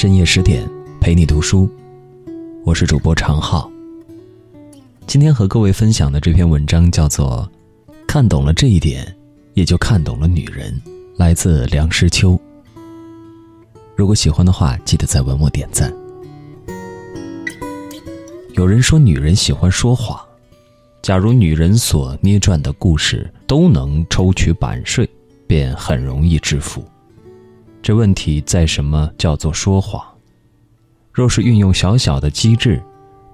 深夜十点，陪你读书。我是主播常浩。今天和各位分享的这篇文章叫做《看懂了这一点，也就看懂了女人》，来自梁实秋。如果喜欢的话，记得在文末点赞。有人说，女人喜欢说谎。假如女人所捏撰的故事都能抽取版税，便很容易致富。这问题在什么叫做说谎？若是运用小小的机智，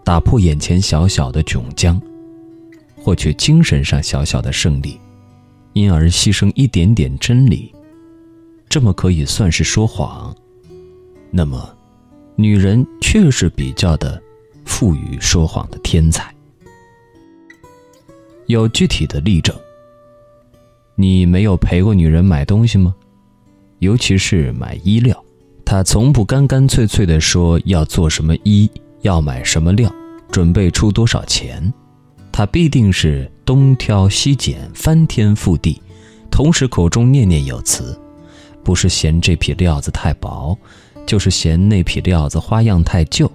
打破眼前小小的窘僵，获取精神上小小的胜利，因而牺牲一点点真理，这么可以算是说谎？那么，女人确实比较的富于说谎的天才。有具体的例证。你没有陪过女人买东西吗？尤其是买衣料，他从不干干脆脆的说要做什么衣，要买什么料，准备出多少钱。他必定是东挑西拣，翻天覆地，同时口中念念有词，不是嫌这匹料子太薄，就是嫌那匹料子花样太旧，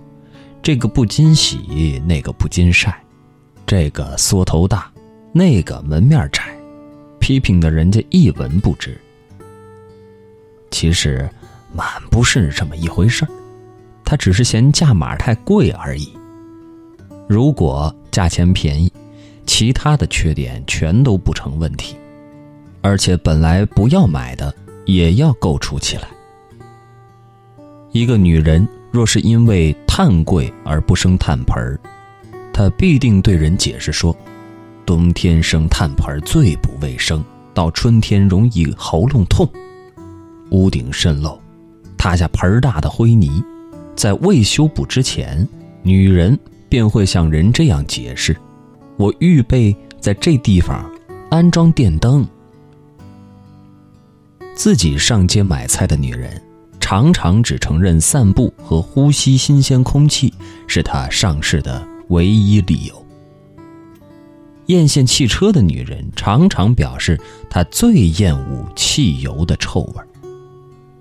这个不经洗，那个不经晒，这个缩头大，那个门面窄。批评的人家一文不值。其实，满不是这么一回事儿，他只是嫌价码太贵而已。如果价钱便宜，其他的缺点全都不成问题，而且本来不要买的也要构筑起来。一个女人若是因为炭贵而不生炭盆儿，她必定对人解释说。冬天生炭盆最不卫生，到春天容易喉咙痛。屋顶渗漏，塌下盆大的灰泥，在未修补之前，女人便会向人这样解释：“我预备在这地方安装电灯。”自己上街买菜的女人，常常只承认散步和呼吸新鲜空气是她上市的唯一理由。艳羡汽车的女人常常表示，她最厌恶汽油的臭味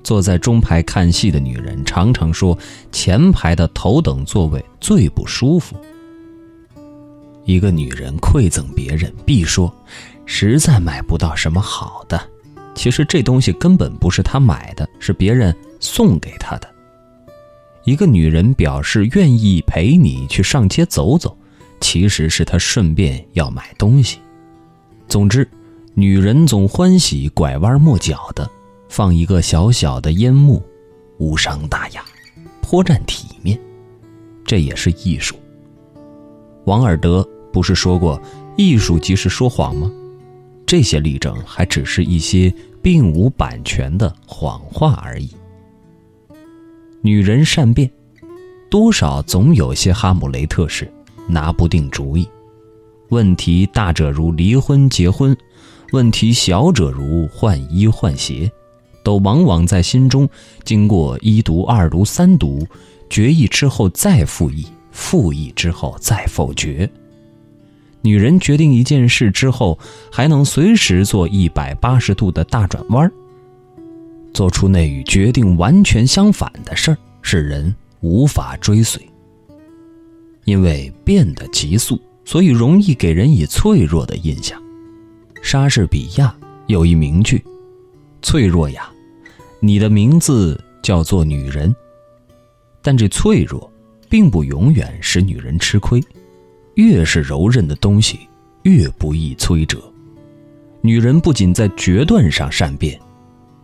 坐在中排看戏的女人常常说，前排的头等座位最不舒服。一个女人馈赠别人，必说，实在买不到什么好的。其实这东西根本不是她买的，是别人送给她的。一个女人表示愿意陪你去上街走走。其实是她顺便要买东西。总之，女人总欢喜拐弯抹角的放一个小小的烟幕，无伤大雅，颇占体面。这也是艺术。王尔德不是说过“艺术即是说谎”吗？这些例证还只是一些并无版权的谎话而已。女人善变，多少总有些哈姆雷特式。拿不定主意，问题大者如离婚结婚，问题小者如换衣换鞋，都往往在心中经过一读、二读、三读，决议之后再复议，复议之后再否决。女人决定一件事之后，还能随时做一百八十度的大转弯，做出那与决定完全相反的事儿，使人无法追随。因为变得急速，所以容易给人以脆弱的印象。莎士比亚有一名句：“脆弱呀，你的名字叫做女人。”但这脆弱，并不永远使女人吃亏。越是柔韧的东西，越不易摧折。女人不仅在决断上善变，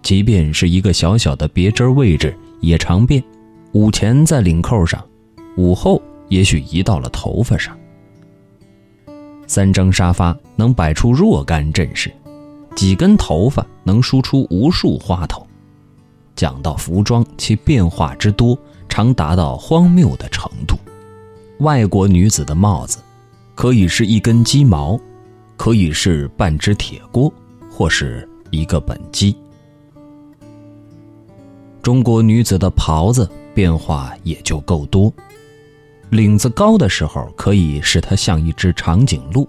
即便是一个小小的别针位置也常变。午前在领扣上，午后。也许移到了头发上。三张沙发能摆出若干阵势，几根头发能梳出无数花头。讲到服装，其变化之多，常达到荒谬的程度。外国女子的帽子，可以是一根鸡毛，可以是半只铁锅，或是一个本鸡。中国女子的袍子变化也就够多。领子高的时候，可以使它像一只长颈鹿；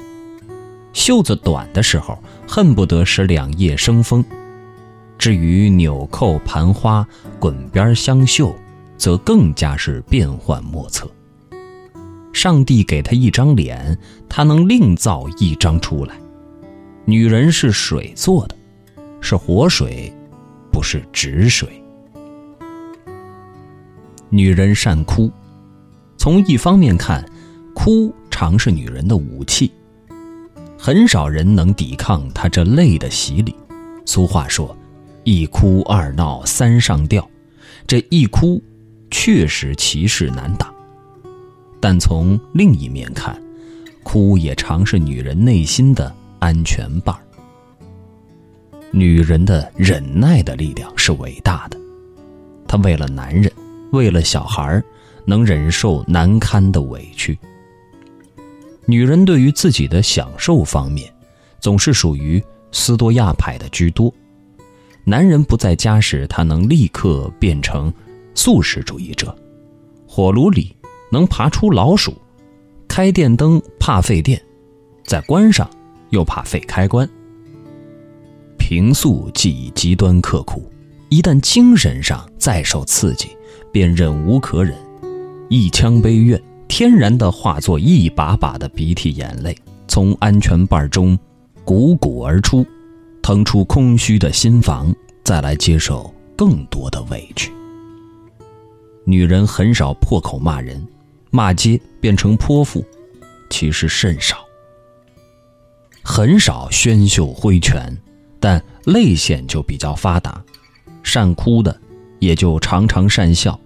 袖子短的时候，恨不得使两叶生风。至于纽扣、盘花、滚边香绣，则更加是变幻莫测。上帝给他一张脸，他能另造一张出来。女人是水做的，是活水，不是止水。女人善哭，从一方面看，哭常是女人的武器。很少人能抵抗她这泪的洗礼。俗话说：“一哭二闹三上吊。”这一哭，确实气势难挡。但从另一面看，哭也常是女人内心的安全伴儿。女人的忍耐的力量是伟大的，她为了男人，为了小孩儿能忍受难堪的委屈。女人对于自己的享受方面，总是属于斯多亚派的居多。男人不在家时，他能立刻变成素食主义者。火炉里能爬出老鼠，开电灯怕费电，再关上又怕费开关。平素既极端刻苦，一旦精神上再受刺激，便忍无可忍，一腔悲怨天然的化作一把把的鼻涕眼泪，从安全瓣中汩汩而出，腾出空虚的心房，再来接受更多的委屈。女人很少破口骂人，骂街变成泼妇，其实甚少，很少宣袖挥拳。但泪腺就比较发达，善哭的也就常常善笑，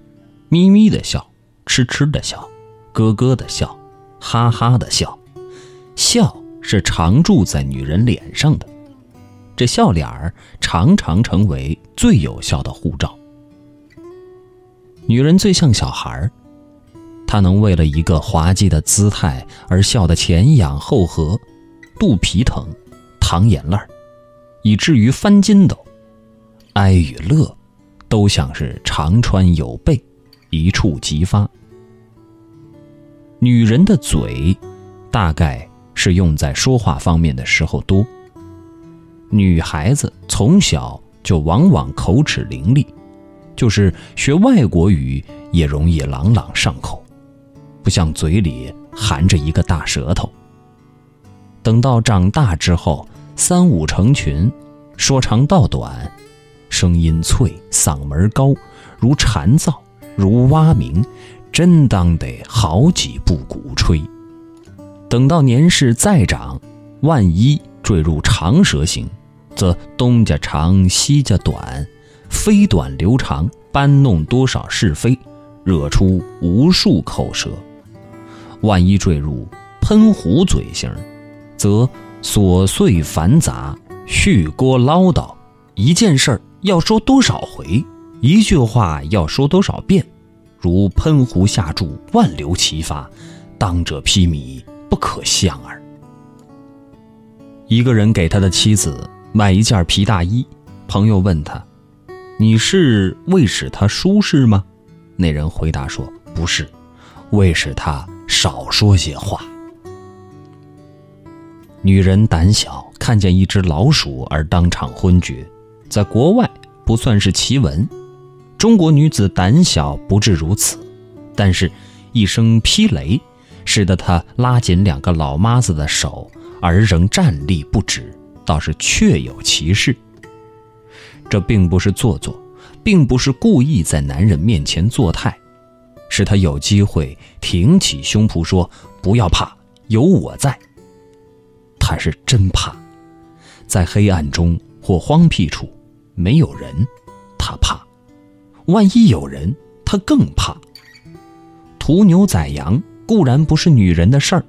咪咪的笑，痴痴的笑，咯咯的笑，哈哈的笑。笑是常驻在女人脸上的，这笑脸儿常常成为最有效的护照。女人最像小孩儿，她能为了一个滑稽的姿态而笑得前仰后合，肚皮疼，淌眼泪儿。以至于翻筋斗，哀与乐，都像是长川有备，一触即发。女人的嘴，大概是用在说话方面的时候多。女孩子从小就往往口齿伶俐，就是学外国语也容易朗朗上口，不像嘴里含着一个大舌头。等到长大之后。三五成群，说长道短，声音脆，嗓门高，如蝉噪，如蛙鸣，真当得好几部鼓吹。等到年事再长，万一坠入长舌型，则东家长，西家短，飞短流长，搬弄多少是非，惹出无数口舌。万一坠入喷壶嘴型，则。琐碎繁杂，续聒唠叨，一件事儿要说多少回，一句话要说多少遍，如喷壶下注，万流齐发，当者披靡，不可相耳。一个人给他的妻子买一件皮大衣，朋友问他：“你是为使他舒适吗？”那人回答说：“不是，为使他少说些话。”女人胆小，看见一只老鼠而当场昏厥，在国外不算是奇闻。中国女子胆小不至如此，但是，一声劈雷，使得她拉紧两个老妈子的手，而仍站立不止，倒是确有其事。这并不是做作，并不是故意在男人面前作态，是他有机会挺起胸脯说：“不要怕，有我在。”他是真怕，在黑暗中或荒僻处没有人，他怕；万一有人，他更怕。屠牛宰羊固然不是女人的事儿，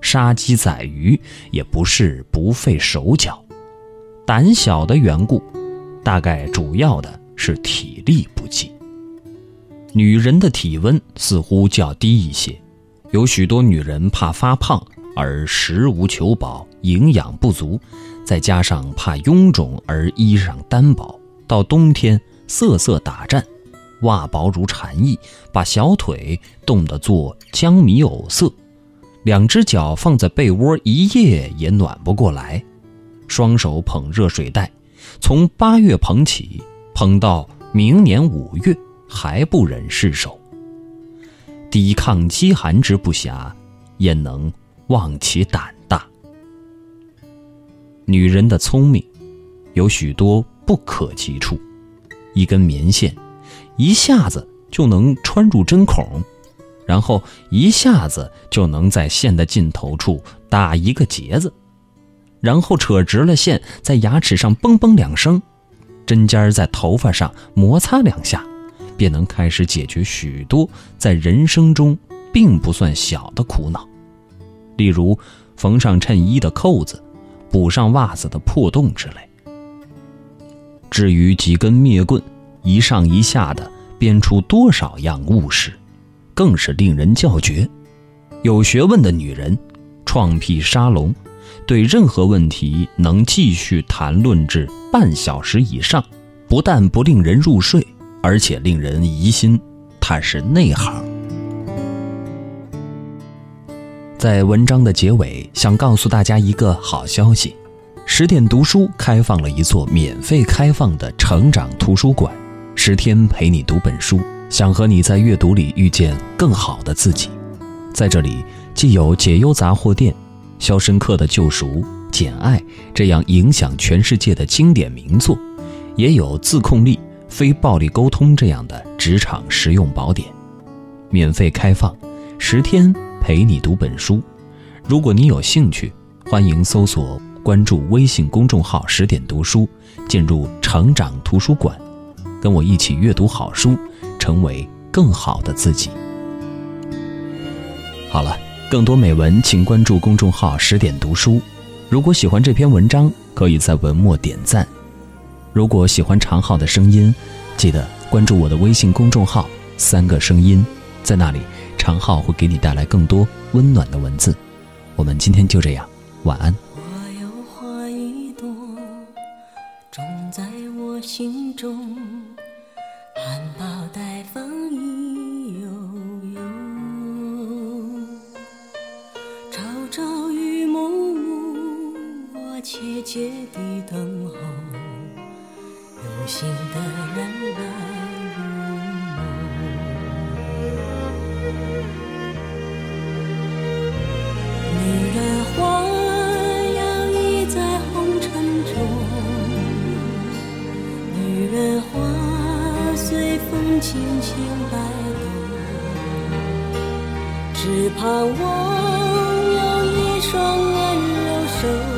杀鸡宰鱼也不是不费手脚。胆小的缘故，大概主要的是体力不济。女人的体温似乎较低一些，有许多女人怕发胖。而食无求饱，营养不足，再加上怕臃肿而衣裳单薄，到冬天瑟瑟打颤，袜薄如蝉翼，把小腿冻得做江米藕色，两只脚放在被窝一夜也暖不过来，双手捧热水袋，从八月捧起，捧到明年五月，还不忍释手。抵抗饥寒之不暇，焉能忘其胆大？女人的聪明，有许多不可及处。一根棉线，一下子就能穿入针孔，然后一下子就能在线的尽头处打一个结子，然后扯直了线，在牙齿上嘣嘣两声，针尖在头发上摩擦两下，便能开始解决许多在人生中并不算小的苦恼，例如缝上衬衣的扣子。补上袜子的破洞之类。至于几根灭棍，一上一下的编出多少样物事，更是令人叫绝。有学问的女人，创辟沙龙，对任何问题能继续谈论至半小时以上，不但不令人入睡，而且令人疑心她是内行。在文章的结尾，想告诉大家一个好消息：十点读书开放了一座免费开放的成长图书馆，十天陪你读本书，想和你在阅读里遇见更好的自己。在这里，既有解忧杂货店、《肖申克的救赎》、《简爱》这样影响全世界的经典名作，也有自控力、非暴力沟通这样的职场实用宝典，免费开放，十天。陪你读本书，如果你有兴趣，欢迎搜索关注微信公众号“十点读书”，进入成长图书馆，跟我一起阅读好书，成为更好的自己。好了，更多美文请关注公众号“十点读书”。如果喜欢这篇文章，可以在文末点赞。如果喜欢长浩的声音，记得关注我的微信公众号“三个声音”，在那里。长浩会给你带来更多温暖的文字。我们今天就这样，晚安。我有花一朵，种在我心中，切地等候有心的人来入梦女人花摇曳在红尘中。女人花随风轻轻摆动只盼望有一双温柔手。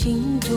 心中，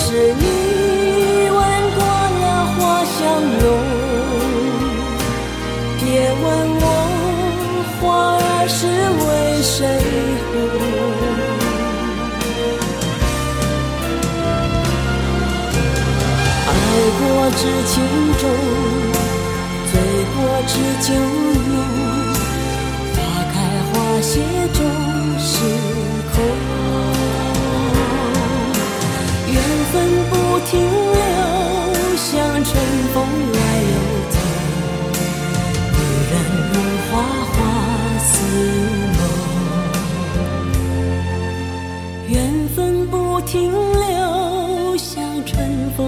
是你吻过了花香浓，别问我花儿是为谁红。爱过知情重，醉过知酒浓，花开花谢终。分不停留，像春风来又走。女人如花，花似梦。缘分不停留，像春风。